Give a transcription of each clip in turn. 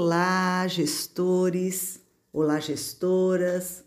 Olá, gestores, olá, gestoras,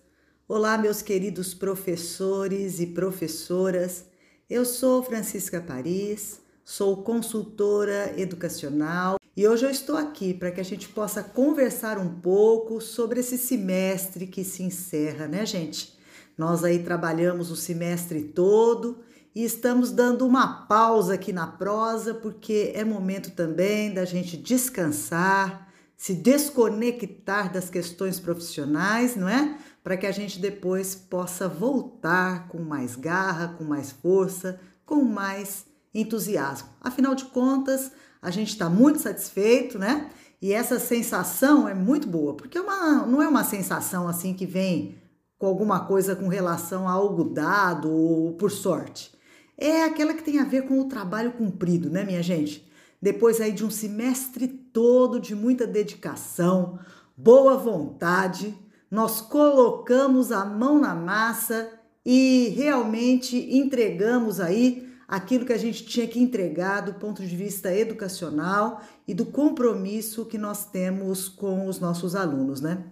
olá, meus queridos professores e professoras. Eu sou Francisca Paris, sou consultora educacional e hoje eu estou aqui para que a gente possa conversar um pouco sobre esse semestre que se encerra, né, gente? Nós aí trabalhamos o semestre todo e estamos dando uma pausa aqui na prosa porque é momento também da gente descansar se desconectar das questões profissionais, não é? Para que a gente depois possa voltar com mais garra, com mais força, com mais entusiasmo. Afinal de contas, a gente está muito satisfeito, né? E essa sensação é muito boa, porque é uma, não é uma sensação assim que vem com alguma coisa com relação a algo dado ou por sorte. É aquela que tem a ver com o trabalho cumprido, né, minha gente? depois aí de um semestre todo de muita dedicação, boa vontade, nós colocamos a mão na massa e realmente entregamos aí aquilo que a gente tinha que entregar do ponto de vista educacional e do compromisso que nós temos com os nossos alunos, né?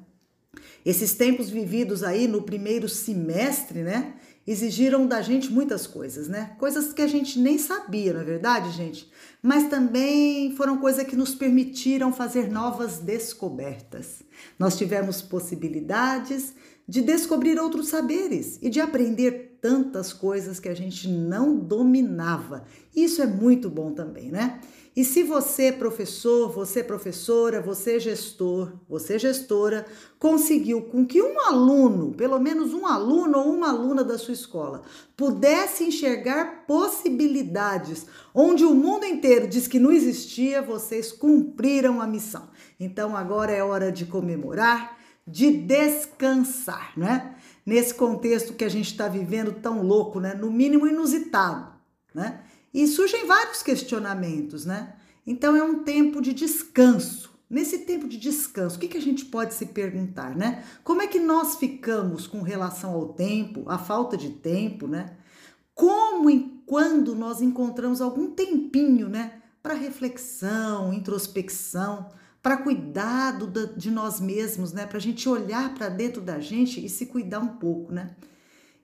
Esses tempos vividos aí no primeiro semestre, né? Exigiram da gente muitas coisas, né? Coisas que a gente nem sabia, não é verdade, gente? Mas também foram coisas que nos permitiram fazer novas descobertas. Nós tivemos possibilidades de descobrir outros saberes e de aprender tantas coisas que a gente não dominava. Isso é muito bom também, né? E se você, professor, você, professora, você, gestor, você, gestora, conseguiu com que um aluno, pelo menos um aluno ou uma aluna da sua escola, pudesse enxergar possibilidades onde o mundo inteiro diz que não existia, vocês cumpriram a missão. Então agora é hora de comemorar, de descansar, né? Nesse contexto que a gente está vivendo tão louco, né? No mínimo inusitado, né? E surgem vários questionamentos, né? Então é um tempo de descanso. Nesse tempo de descanso, o que, que a gente pode se perguntar, né? Como é que nós ficamos com relação ao tempo, à falta de tempo, né? Como e quando nós encontramos algum tempinho, né? Para reflexão, introspecção, para cuidado de nós mesmos, né? Para a gente olhar para dentro da gente e se cuidar um pouco, né?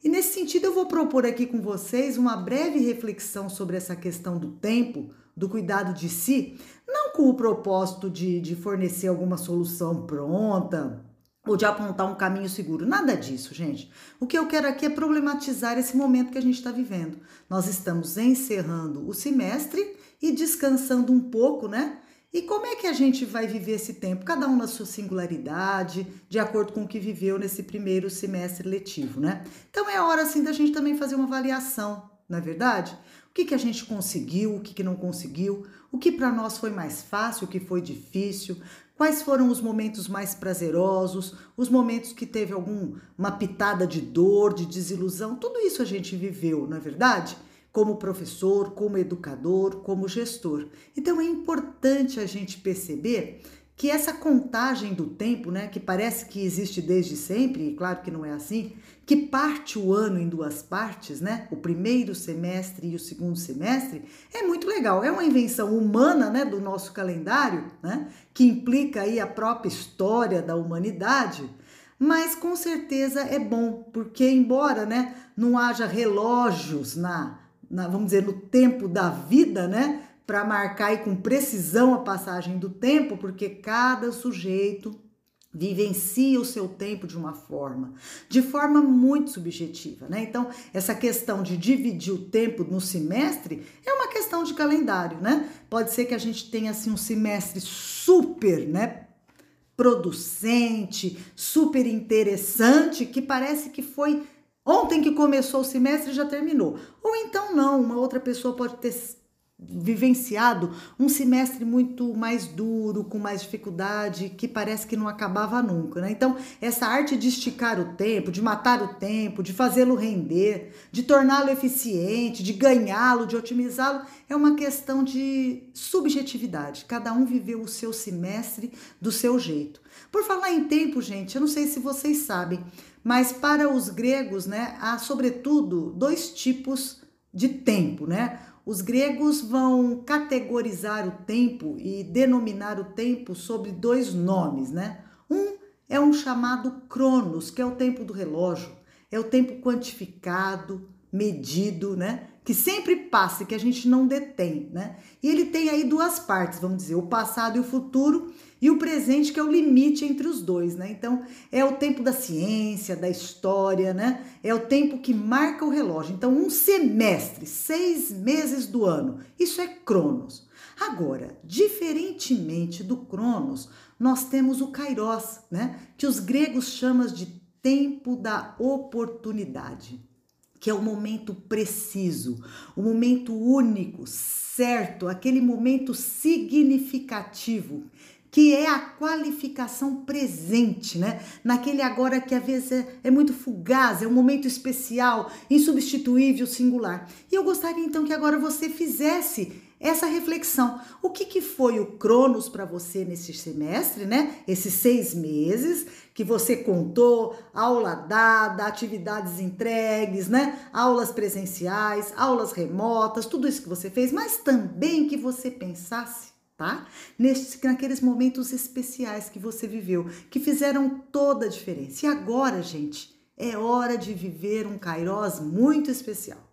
E nesse sentido, eu vou propor aqui com vocês uma breve reflexão sobre essa questão do tempo, do cuidado de si, não com o propósito de, de fornecer alguma solução pronta ou de apontar um caminho seguro. Nada disso, gente. O que eu quero aqui é problematizar esse momento que a gente está vivendo. Nós estamos encerrando o semestre e descansando um pouco, né? E como é que a gente vai viver esse tempo? Cada um na sua singularidade, de acordo com o que viveu nesse primeiro semestre letivo, né? Então é hora assim da gente também fazer uma avaliação, não é verdade? O que, que a gente conseguiu, o que, que não conseguiu, o que para nós foi mais fácil, o que foi difícil, quais foram os momentos mais prazerosos, os momentos que teve alguma pitada de dor, de desilusão, tudo isso a gente viveu, não é verdade? Como professor, como educador, como gestor. Então é importante a gente perceber que essa contagem do tempo, né, que parece que existe desde sempre, e claro que não é assim, que parte o ano em duas partes, né, o primeiro semestre e o segundo semestre, é muito legal. É uma invenção humana, né, do nosso calendário, né, que implica aí a própria história da humanidade, mas com certeza é bom, porque embora, né, não haja relógios na na, vamos dizer, no tempo da vida, né? Para marcar e com precisão a passagem do tempo, porque cada sujeito vivencia o seu tempo de uma forma, de forma muito subjetiva, né? Então, essa questão de dividir o tempo no semestre é uma questão de calendário, né? Pode ser que a gente tenha assim um semestre super, né, producente, super interessante, que parece que foi Ontem que começou o semestre já terminou. Ou então não, uma outra pessoa pode ter vivenciado um semestre muito mais duro, com mais dificuldade, que parece que não acabava nunca, né? Então, essa arte de esticar o tempo, de matar o tempo, de fazê-lo render, de torná-lo eficiente, de ganhá-lo, de otimizá-lo, é uma questão de subjetividade. Cada um viveu o seu semestre do seu jeito. Por falar em tempo, gente, eu não sei se vocês sabem, mas para os gregos, né, há sobretudo dois tipos de tempo, né? os gregos vão categorizar o tempo e denominar o tempo sobre dois nomes, né? Um é um chamado cronos, que é o tempo do relógio, é o tempo quantificado, medido, né? Que sempre passa, que a gente não detém, né? E ele tem aí duas partes, vamos dizer, o passado e o futuro, e o presente, que é o limite entre os dois, né? Então, é o tempo da ciência, da história, né? É o tempo que marca o relógio. Então, um semestre, seis meses do ano, isso é Cronos. Agora, diferentemente do Cronos, nós temos o Kairos, né? Que os gregos chamam de tempo da oportunidade que é o momento preciso, o momento único, certo, aquele momento significativo, que é a qualificação presente, né? Naquele agora que às vezes é, é, muito fugaz, é um momento especial, insubstituível, singular. E eu gostaria então que agora você fizesse essa reflexão. O que, que foi o Cronos para você nesse semestre, né? Esses seis meses que você contou, aula dada, atividades entregues, né? Aulas presenciais, aulas remotas, tudo isso que você fez, mas também que você pensasse tá? Nestes, naqueles momentos especiais que você viveu, que fizeram toda a diferença. E agora, gente, é hora de viver um Kairos muito especial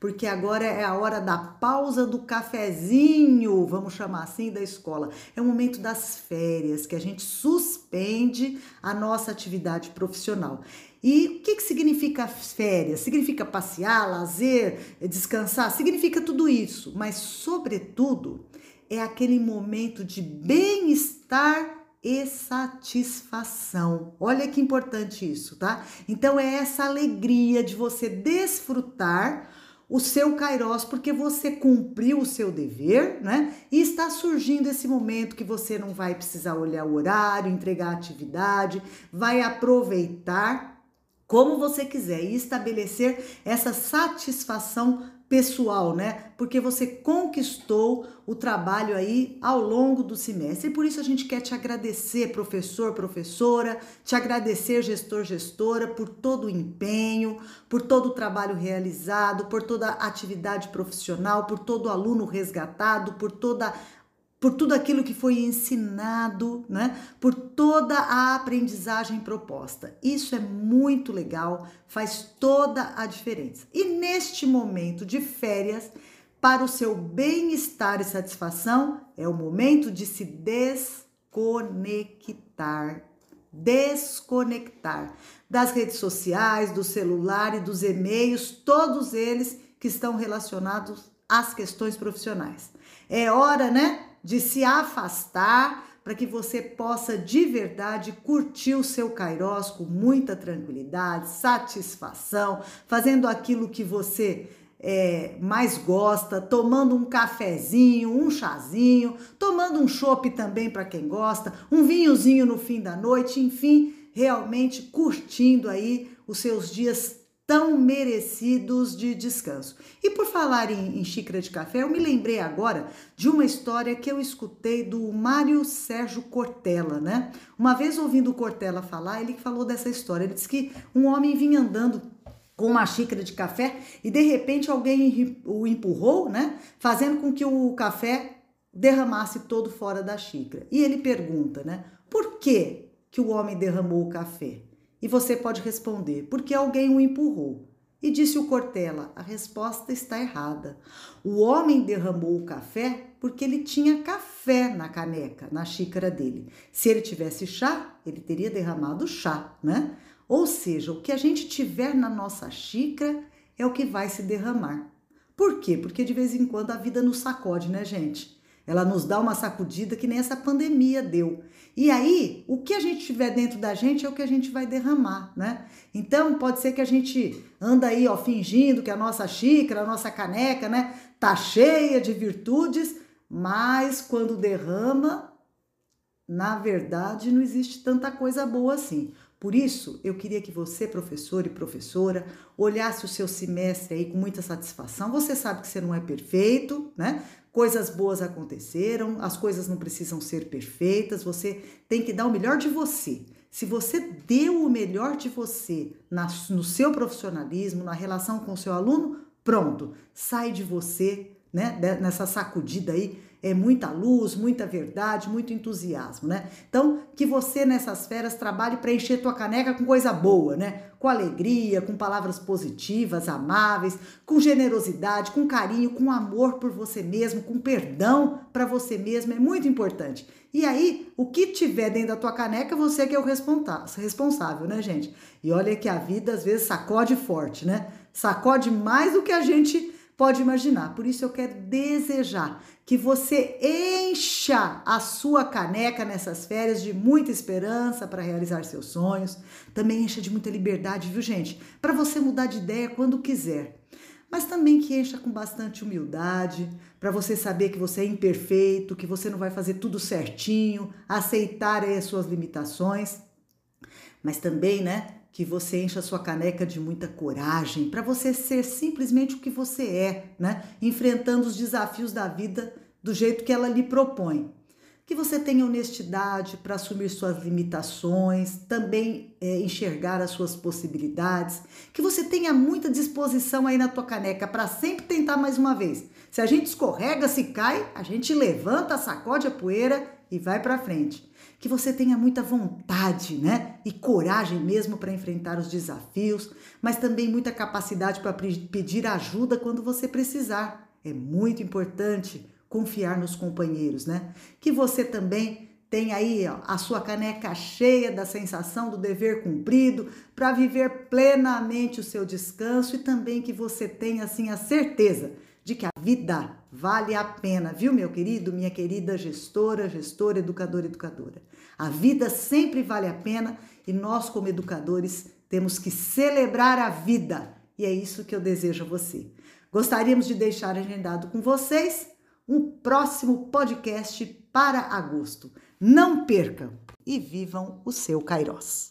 porque agora é a hora da pausa do cafezinho, vamos chamar assim, da escola. É o momento das férias, que a gente suspende a nossa atividade profissional. E o que, que significa férias? Significa passear, lazer, descansar? Significa tudo isso, mas, sobretudo, é aquele momento de bem-estar e satisfação. Olha que importante isso, tá? Então é essa alegria de você desfrutar o seu Kairos, porque você cumpriu o seu dever, né? E está surgindo esse momento que você não vai precisar olhar o horário, entregar a atividade, vai aproveitar como você quiser e estabelecer essa satisfação pessoal, né? Porque você conquistou o trabalho aí ao longo do semestre. E por isso a gente quer te agradecer, professor, professora, te agradecer, gestor, gestora, por todo o empenho, por todo o trabalho realizado, por toda a atividade profissional, por todo o aluno resgatado, por toda por tudo aquilo que foi ensinado, né? Por toda a aprendizagem proposta. Isso é muito legal, faz toda a diferença. E neste momento de férias, para o seu bem-estar e satisfação, é o momento de se desconectar. Desconectar das redes sociais, do celular e dos e-mails, todos eles que estão relacionados às questões profissionais. É hora, né? De se afastar para que você possa de verdade curtir o seu Kairos com muita tranquilidade, satisfação, fazendo aquilo que você é, mais gosta, tomando um cafezinho, um chazinho, tomando um chopp também para quem gosta, um vinhozinho no fim da noite, enfim, realmente curtindo aí os seus dias tão merecidos de descanso. E por falar em, em, xícara de café, eu me lembrei agora de uma história que eu escutei do Mário Sérgio Cortella, né? Uma vez ouvindo o Cortella falar, ele falou dessa história. Ele disse que um homem vinha andando com uma xícara de café e de repente alguém o empurrou, né? Fazendo com que o café derramasse todo fora da xícara. E ele pergunta, né? Por que que o homem derramou o café? E você pode responder: porque alguém o empurrou. E disse o Cortella: a resposta está errada. O homem derramou o café porque ele tinha café na caneca, na xícara dele. Se ele tivesse chá, ele teria derramado chá, né? Ou seja, o que a gente tiver na nossa xícara é o que vai se derramar. Por quê? Porque de vez em quando a vida nos sacode, né, gente? Ela nos dá uma sacudida que nem essa pandemia deu. E aí, o que a gente tiver dentro da gente é o que a gente vai derramar, né? Então, pode ser que a gente anda aí, ó, fingindo que a nossa xícara, a nossa caneca, né, tá cheia de virtudes, mas quando derrama, na verdade, não existe tanta coisa boa assim. Por isso, eu queria que você, professor e professora, olhasse o seu semestre aí com muita satisfação. Você sabe que você não é perfeito, né? Coisas boas aconteceram, as coisas não precisam ser perfeitas, você tem que dar o melhor de você. Se você deu o melhor de você na, no seu profissionalismo, na relação com o seu aluno, pronto, sai de você né? Nessa sacudida aí é muita luz, muita verdade, muito entusiasmo, né? Então, que você nessas férias trabalhe para encher tua caneca com coisa boa, né? Com alegria, com palavras positivas, amáveis, com generosidade, com carinho, com amor por você mesmo, com perdão para você mesmo, é muito importante. E aí, o que tiver dentro da tua caneca, você que é o responsável, né, gente? E olha que a vida às vezes sacode forte, né? Sacode mais do que a gente pode imaginar. Por isso eu quero desejar que você encha a sua caneca nessas férias de muita esperança para realizar seus sonhos. Também encha de muita liberdade, viu, gente? Para você mudar de ideia quando quiser. Mas também que encha com bastante humildade, para você saber que você é imperfeito, que você não vai fazer tudo certinho, aceitar aí as suas limitações. Mas também, né, que você encha sua caneca de muita coragem, para você ser simplesmente o que você é, né? Enfrentando os desafios da vida do jeito que ela lhe propõe. Que você tenha honestidade para assumir suas limitações, também é, enxergar as suas possibilidades, que você tenha muita disposição aí na tua caneca para sempre tentar mais uma vez. Se a gente escorrega, se cai, a gente levanta, sacode a poeira e vai para frente que você tenha muita vontade, né? E coragem mesmo para enfrentar os desafios, mas também muita capacidade para pedir ajuda quando você precisar. É muito importante confiar nos companheiros, né? Que você também tenha aí ó, a sua caneca cheia da sensação do dever cumprido para viver plenamente o seu descanso e também que você tenha assim a certeza de que a vida vale a pena, viu, meu querido, minha querida gestora, gestora, educadora, educadora. A vida sempre vale a pena e nós, como educadores, temos que celebrar a vida. E é isso que eu desejo a você. Gostaríamos de deixar agendado com vocês um próximo podcast para agosto. Não percam e vivam o seu Kairós.